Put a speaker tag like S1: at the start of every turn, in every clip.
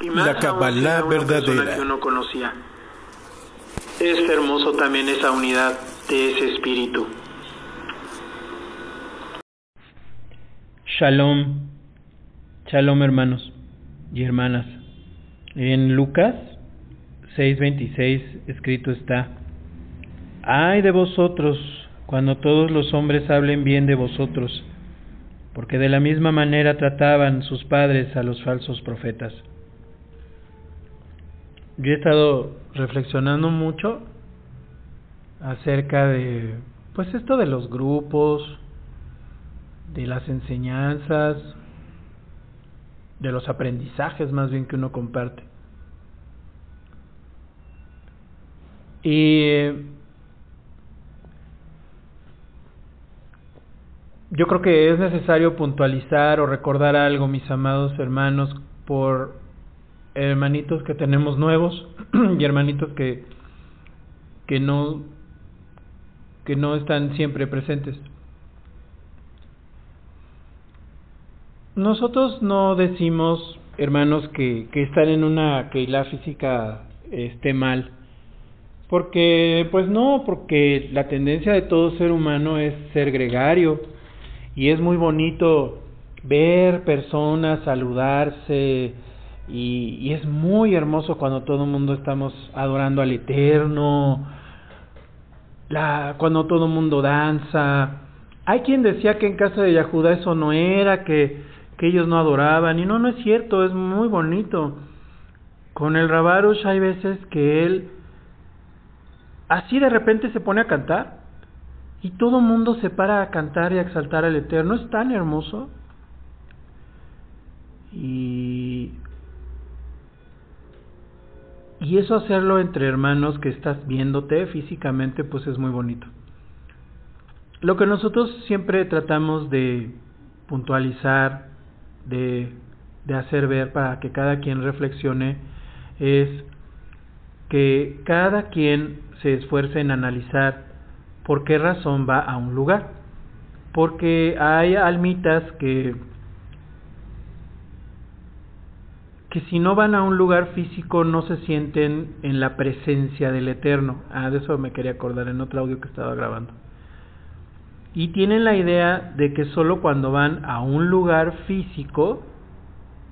S1: Y más
S2: La Kabbalah verdadera.
S1: que uno conocía. Es hermoso también esa unidad de ese espíritu.
S3: Shalom, shalom hermanos y hermanas. En Lucas 6:26 escrito está, ay de vosotros cuando todos los hombres hablen bien de vosotros, porque de la misma manera trataban sus padres a los falsos profetas. Yo he estado reflexionando mucho acerca de, pues esto de los grupos, de las enseñanzas, de los aprendizajes más bien que uno comparte. Y yo creo que es necesario puntualizar o recordar algo, mis amados hermanos, por hermanitos que tenemos nuevos y hermanitos que que no que no están siempre presentes. Nosotros no decimos, hermanos, que, que estar en una que la física esté mal. Porque, pues no, porque la tendencia de todo ser humano es ser gregario. Y es muy bonito ver personas saludarse. Y, y es muy hermoso cuando todo el mundo estamos adorando al Eterno. La, cuando todo el mundo danza. Hay quien decía que en casa de Yahuda eso no era, que, que ellos no adoraban. Y no, no es cierto, es muy bonito. Con el Rabarush hay veces que él así de repente se pone a cantar y todo el mundo se para a cantar y a exaltar al Eterno. Es tan hermoso. Y y eso hacerlo entre hermanos que estás viéndote físicamente pues es muy bonito. Lo que nosotros siempre tratamos de puntualizar, de, de hacer ver para que cada quien reflexione es que cada quien se esfuerce en analizar por qué razón va a un lugar. Porque hay almitas que que si no van a un lugar físico no se sienten en la presencia del Eterno. Ah, de eso me quería acordar en otro audio que estaba grabando. Y tienen la idea de que solo cuando van a un lugar físico,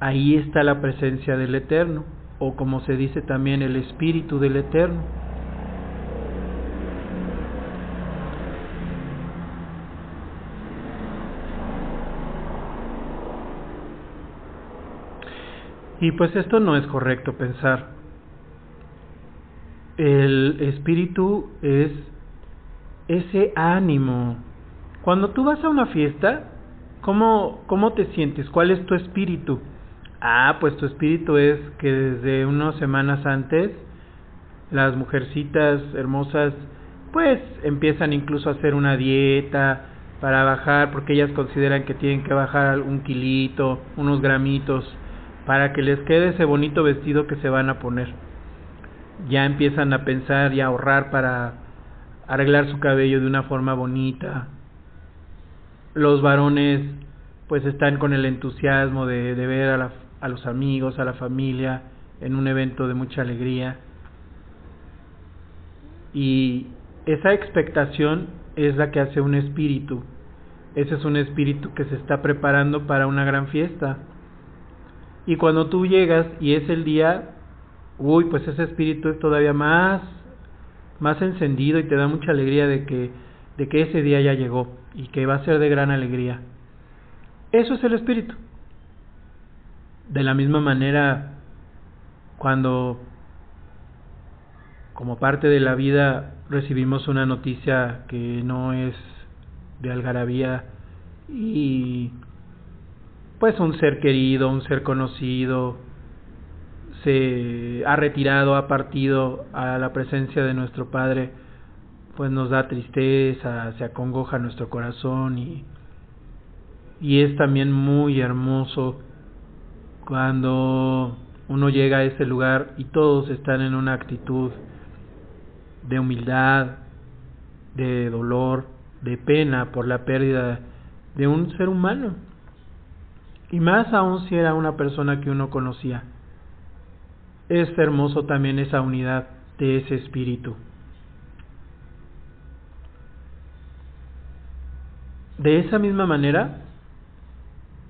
S3: ahí está la presencia del Eterno, o como se dice también, el Espíritu del Eterno. Y pues esto no es correcto pensar. El espíritu es ese ánimo. Cuando tú vas a una fiesta, ¿cómo, ¿cómo te sientes? ¿Cuál es tu espíritu? Ah, pues tu espíritu es que desde unas semanas antes las mujercitas hermosas pues empiezan incluso a hacer una dieta para bajar porque ellas consideran que tienen que bajar un kilito, unos gramitos para que les quede ese bonito vestido que se van a poner. Ya empiezan a pensar y a ahorrar para arreglar su cabello de una forma bonita. Los varones pues están con el entusiasmo de, ver a, la, a los amigos, a la familia en un evento de mucha alegría. Y esa expectación es la que hace un espíritu. Ese es un espíritu que se está preparando para una gran fiesta. Y cuando tú llegas y es el día, uy, pues ese espíritu es todavía más más encendido y te da mucha alegría de que de que ese día ya llegó y que va a ser de gran alegría. Eso es el espíritu. De la misma manera cuando como parte de la vida recibimos una noticia que no es de algarabía y pues un ser querido, un ser conocido, se ha retirado, ha partido a la presencia de nuestro Padre, pues nos da tristeza, se acongoja nuestro corazón y, y es también muy hermoso cuando uno llega a ese lugar y todos están en una actitud de humildad, de dolor, de pena por la pérdida de un ser humano. Y más aún si era una persona que uno conocía. es hermoso también esa unidad de ese espíritu. De esa misma manera,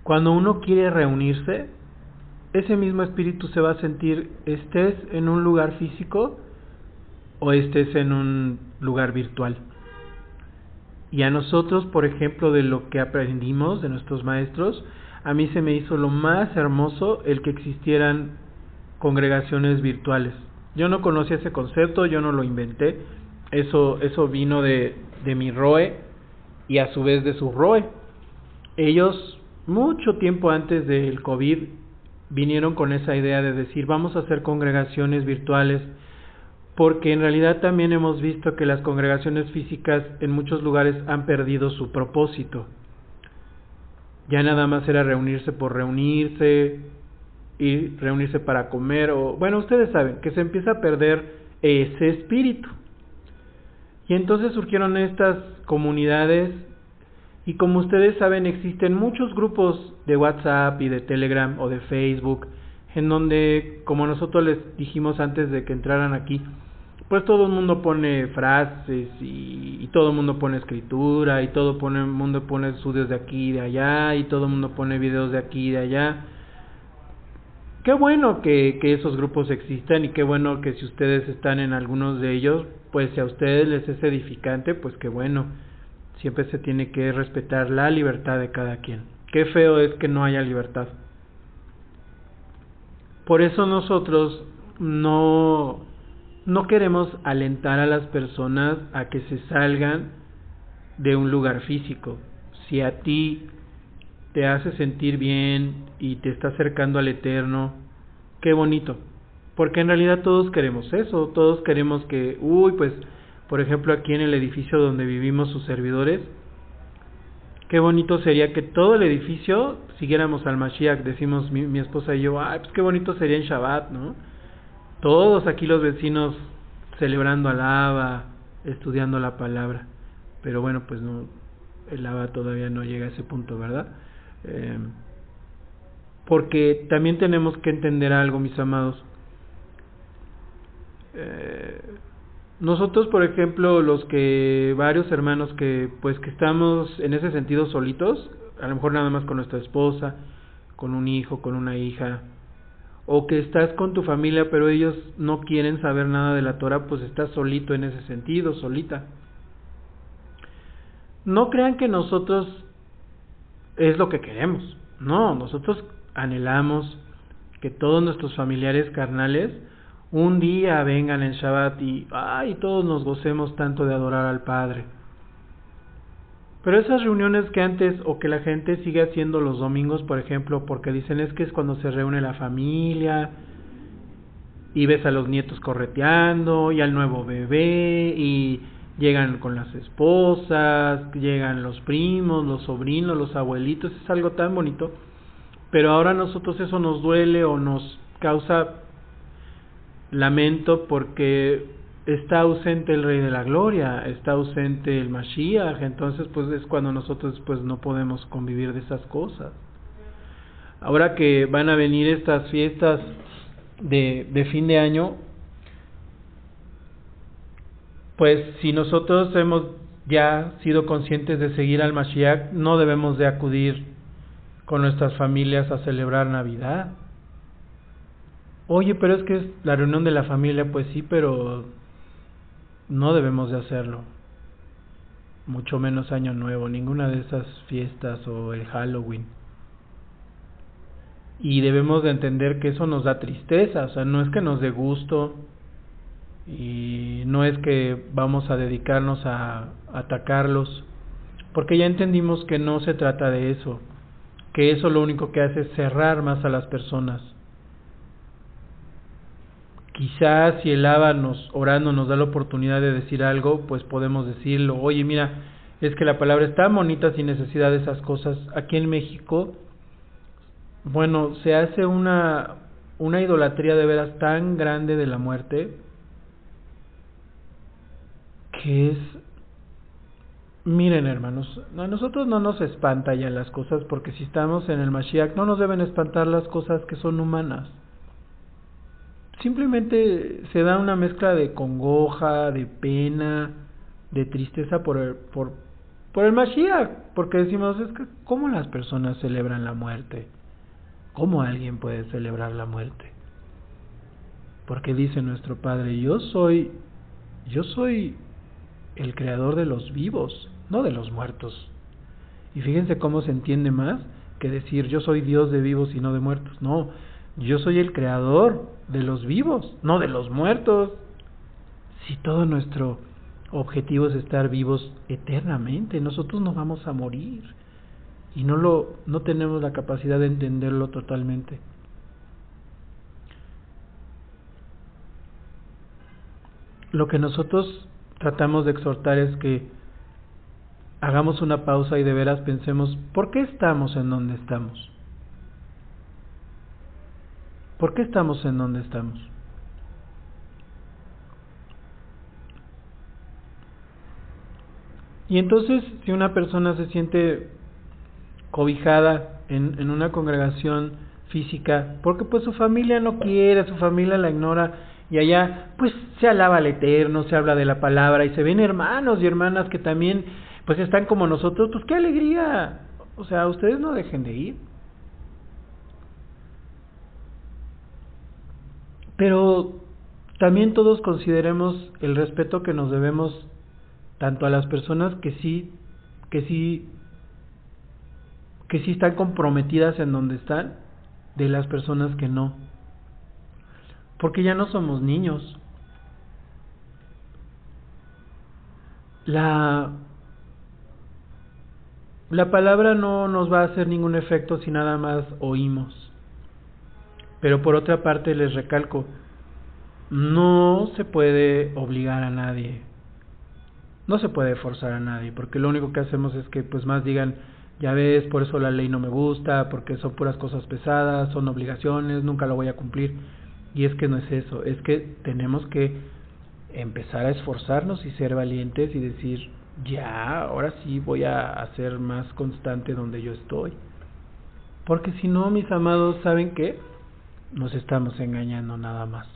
S3: cuando uno quiere reunirse, ese mismo espíritu se va a sentir estés en un lugar físico o estés en un lugar virtual. Y a nosotros, por ejemplo, de lo que aprendimos de nuestros maestros, a mí se me hizo lo más hermoso el que existieran congregaciones virtuales. Yo no conocía ese concepto, yo no lo inventé, eso, eso vino de, de mi ROE y a su vez de su ROE. Ellos, mucho tiempo antes del COVID, vinieron con esa idea de decir vamos a hacer congregaciones virtuales porque en realidad también hemos visto que las congregaciones físicas en muchos lugares han perdido su propósito. Ya nada más era reunirse por reunirse y reunirse para comer o bueno, ustedes saben que se empieza a perder ese espíritu. Y entonces surgieron estas comunidades y como ustedes saben, existen muchos grupos de WhatsApp y de Telegram o de Facebook en donde, como nosotros les dijimos antes de que entraran aquí, pues todo el mundo pone frases y, todo el mundo pone escritura y todo el mundo pone estudios de aquí y de allá y todo el mundo pone videos de aquí y de allá. Qué bueno que, que esos grupos existan y qué bueno que si ustedes están en algunos de ellos, pues si a ustedes les es edificante, pues qué bueno siempre se tiene que respetar la libertad de cada quien. Qué feo es que no haya libertad. Por eso nosotros no, no queremos alentar a las personas a que se salgan de un lugar físico. Si a ti te hace sentir bien y te está acercando al eterno, qué bonito. Porque en realidad todos queremos eso, todos queremos que, uy, pues por ejemplo aquí en el edificio donde vivimos sus servidores, qué bonito sería que todo el edificio siguiéramos al Mashiach, decimos mi, esposa y yo, ay, pues qué bonito sería en Shabbat, ¿no? Todos aquí los vecinos celebrando alaba, estudiando la palabra, pero bueno, pues no, el Abba todavía no llega a ese punto, ¿verdad? Eh, porque también tenemos que entender algo, mis amados. Eh, nosotros, por ejemplo, los que varios hermanos que pues que estamos en ese sentido solitos, a lo mejor nada más con nuestra esposa, con un hijo, con una hija, o que estás con tu familia pero ellos no quieren saber nada de la Torah, pues estás solito en ese sentido, solita. No crean que nosotros es lo que queremos. No, nosotros anhelamos que todos nuestros familiares carnales un día vengan en Shabbat y ay, todos nos gocemos tanto de adorar al Padre. Pero esas reuniones que antes o que la gente sigue haciendo los domingos, por ejemplo, porque dicen es que es cuando se reúne la familia y ves a los nietos correteando y al nuevo bebé y llegan con las esposas, llegan los primos, los sobrinos, los abuelitos, es algo tan bonito. Pero ahora a nosotros eso nos duele o nos causa lamento porque está ausente el Rey de la Gloria, está ausente el Mashiach, entonces pues es cuando nosotros pues no podemos convivir de esas cosas. Ahora que van a venir estas fiestas de, de fin de año, pues si nosotros hemos ya sido conscientes de seguir al Mashiach, no debemos de acudir con nuestras familias a celebrar Navidad Oye, pero es que es la reunión de la familia, pues sí, pero no debemos de hacerlo. Mucho menos Año Nuevo, ninguna de esas fiestas o el Halloween. Y debemos de entender que eso nos da tristeza, o sea, no es que nos dé gusto y no es que vamos a dedicarnos a atacarlos, porque ya entendimos que no se trata de eso, que eso lo único que hace es cerrar más a las personas quizás si el Aba nos orando nos da la oportunidad de decir algo, pues podemos decirlo. Oye, mira, es que la palabra está bonita sin necesidad de esas cosas. Aquí en México, bueno, se hace una una idolatría de veras tan grande de la muerte que es Miren hermanos, a nosotros no nos espanta ya las cosas porque si estamos en el Mashiach no nos deben espantar las cosas que son humanas. Simplemente se da una mezcla de congoja, de pena, de tristeza por el, por, por el Mashiach, porque decimos, es que, ¿cómo las personas celebran la muerte? ¿Cómo alguien puede celebrar la muerte? Porque dice nuestro Padre, yo soy, yo soy el creador de los vivos, no de los muertos. Y fíjense cómo se entiende más que decir yo soy Dios de vivos y no de muertos. No, yo soy el creador de los vivos, no de los muertos. Si todo nuestro objetivo es estar vivos eternamente, nosotros nos vamos a morir y no lo no tenemos la capacidad de entenderlo totalmente. Lo que nosotros tratamos de exhortar es que hagamos una pausa y de veras pensemos, ¿por qué estamos en donde estamos? ¿Por qué estamos en donde estamos? Y entonces, si una persona se siente cobijada en, en una congregación física, porque pues su familia no quiere, su familia la ignora, y allá pues se alaba al Eterno, se habla de la palabra, y se ven hermanos y hermanas que también pues están como nosotros, pues qué alegría. O sea, ustedes no dejen de ir. Pero también todos consideremos el respeto que nos debemos tanto a las personas que sí que sí que sí están comprometidas en donde están de las personas que no. Porque ya no somos niños. La la palabra no nos va a hacer ningún efecto si nada más oímos. Pero por otra parte les recalco, no se puede obligar a nadie. No se puede forzar a nadie, porque lo único que hacemos es que pues más digan, ya ves, por eso la ley no me gusta, porque son puras cosas pesadas, son obligaciones, nunca lo voy a cumplir. Y es que no es eso, es que tenemos que empezar a esforzarnos y ser valientes y decir, ya, ahora sí voy a ser más constante donde yo estoy. Porque si no, mis amados, ¿saben qué? Nos estamos engañando nada más.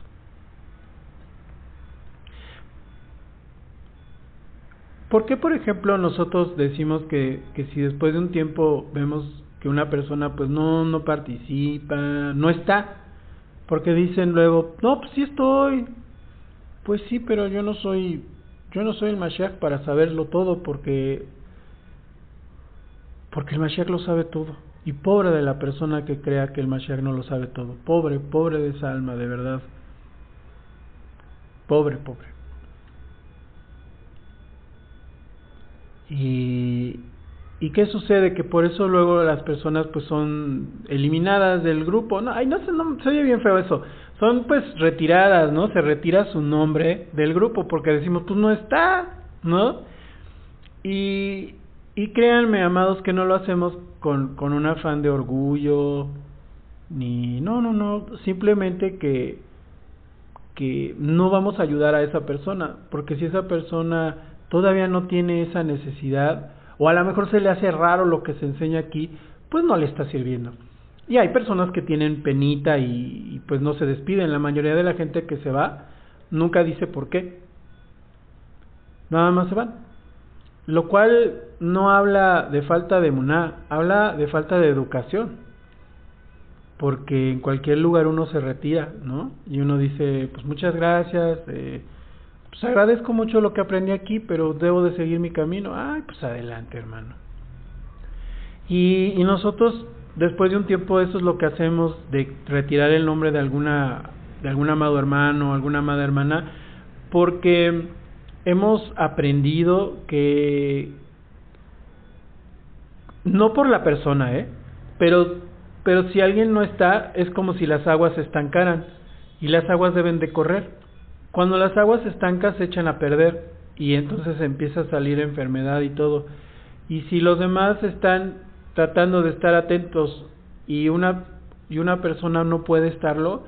S3: ¿Por qué, por ejemplo, nosotros decimos que, que si después de un tiempo vemos que una persona pues no, no participa, no está? Porque dicen luego, no, pues sí estoy. Pues sí, pero yo no soy yo no soy el Mashiach para saberlo todo porque porque el Mashiach lo sabe todo. Y pobre de la persona que crea que el Mashiach no lo sabe todo. Pobre, pobre de esa alma, de verdad. Pobre, pobre. Y, ¿Y qué sucede? Que por eso luego las personas pues son eliminadas del grupo. No, ay, no sé, no, se oye bien feo eso. Son pues retiradas, ¿no? Se retira su nombre del grupo porque decimos, pues no está, ¿no? Y, y créanme, amados, que no lo hacemos con, con un afán de orgullo, ni... No, no, no, simplemente que, que no vamos a ayudar a esa persona, porque si esa persona todavía no tiene esa necesidad, o a lo mejor se le hace raro lo que se enseña aquí, pues no le está sirviendo. Y hay personas que tienen penita y, pues no se despiden. La mayoría de la gente que se va nunca dice por qué. Nada más se van. Lo cual no habla de falta de muná, habla de falta de educación. Porque en cualquier lugar uno se retira, ¿no? Y uno dice, pues muchas gracias, eh, pues agradezco mucho lo que aprendí aquí, pero debo de seguir mi camino. Ay, pues adelante, hermano. Y, y nosotros, después de un tiempo, eso es lo que hacemos, de retirar el nombre de alguna, de algún amado hermano, alguna amada hermana, porque hemos aprendido que, no por la persona, ¿eh? Pero, pero si alguien no está, es como si las aguas se estancaran, y las aguas deben de correr. Cuando las aguas estancas se echan a perder y entonces empieza a salir enfermedad y todo. Y si los demás están tratando de estar atentos y una y una persona no puede estarlo,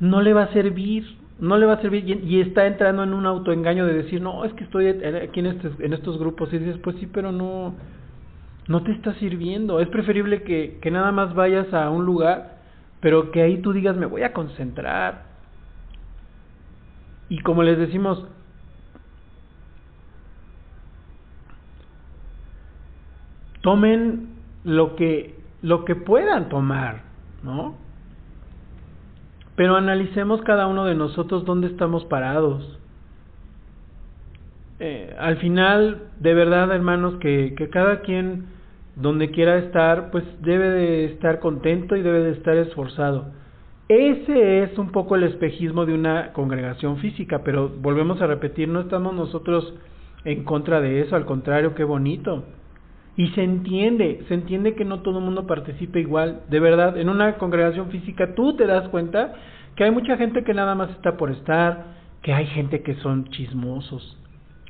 S3: no le va a servir, no le va a servir y, está entrando en un autoengaño de decir, "No, es que estoy aquí en estos en estos grupos" y dices, "Pues sí, pero no no te está sirviendo. Es preferible que que nada más vayas a un lugar, pero que ahí tú digas, "Me voy a concentrar." y como les decimos, tomen lo que lo que puedan tomar, ¿no? Pero analicemos cada uno de nosotros dónde estamos parados. Eh, al final, de verdad, hermanos, que, cada quien donde quiera estar, pues debe de estar contento y debe de estar esforzado. Ese es un poco el espejismo de una congregación física, pero volvemos a repetir, no estamos nosotros en contra de eso, al contrario, qué bonito. Y se entiende, se entiende que no todo el mundo participe igual. De verdad, en una congregación física tú te das cuenta que hay mucha gente que nada más está por estar, que hay gente que son chismosos,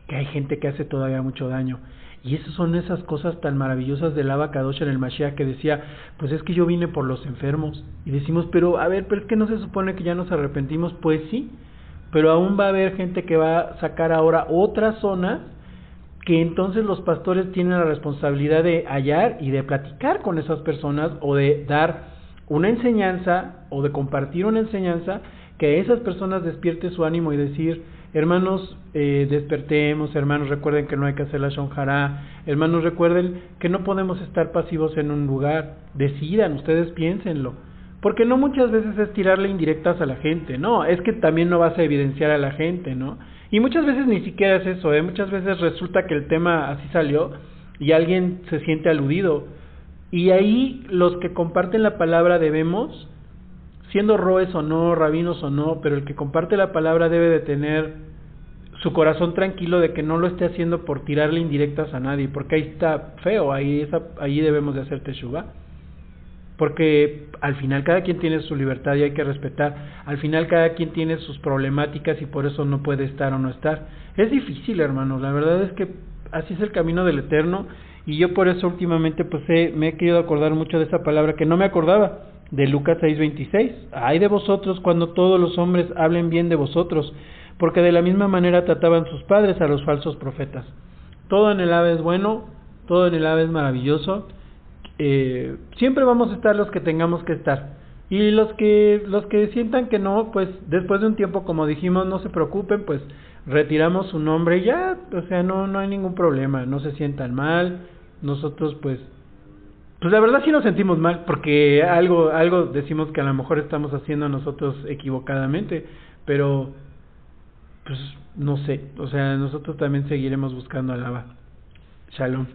S3: que hay gente que hace todavía mucho daño. Y esas son esas cosas tan maravillosas del Abacadosh en el Mashiach que decía, pues es que yo vine por los enfermos. Y decimos, pero a ver, pero es que no se supone que ya nos arrepentimos. Pues sí, pero aún va a haber gente que va a sacar ahora otra zona que entonces los pastores tienen la responsabilidad de hallar y de platicar con esas personas o de dar una enseñanza o de compartir una enseñanza que esas personas despierte su ánimo y decir, hermanos, eh, despertemos, hermanos, recuerden que no hay que hacer la shonjara, hermanos, recuerden que no podemos estar pasivos en un lugar, decidan, ustedes piénsenlo, porque no muchas veces es tirarle indirectas a la gente, no, es que también no vas a evidenciar a la gente, ¿no? Y muchas veces ni siquiera es eso, ¿eh? Muchas veces resulta que el tema así salió y alguien se siente aludido. Y ahí los que comparten la palabra debemos, siendo roes o no, rabinos o no, pero el que comparte la palabra debe de tener su corazón tranquilo de que no lo esté haciendo por tirarle indirectas a nadie, porque ahí está feo, ahí, esa, ahí debemos de hacer teshuva porque al final cada quien tiene su libertad y hay que respetar. Al final cada quien tiene sus problemáticas y por eso no puede estar o no estar. Es difícil, hermanos. La verdad es que así es el camino del Eterno y yo por eso últimamente pues me he querido acordar mucho de esa palabra que no me acordaba de Lucas 6:26. Hay de vosotros cuando todos los hombres hablen bien de vosotros, porque de la misma manera trataban sus padres a los falsos profetas. Todo en el ave es bueno, todo en el ave es maravilloso eh, siempre vamos a estar los que tengamos que estar. Y los que, los que sientan que no, pues después de un tiempo, como dijimos, no se preocupen, pues retiramos su nombre ya, o sea, no, no hay ningún problema, no se sientan mal, nosotros pues, pues la verdad sí nos sentimos mal, porque algo, algo decimos que a lo mejor estamos haciendo nosotros equivocadamente, pero pues no sé, o sea, nosotros también seguiremos buscando alaba. Shalom.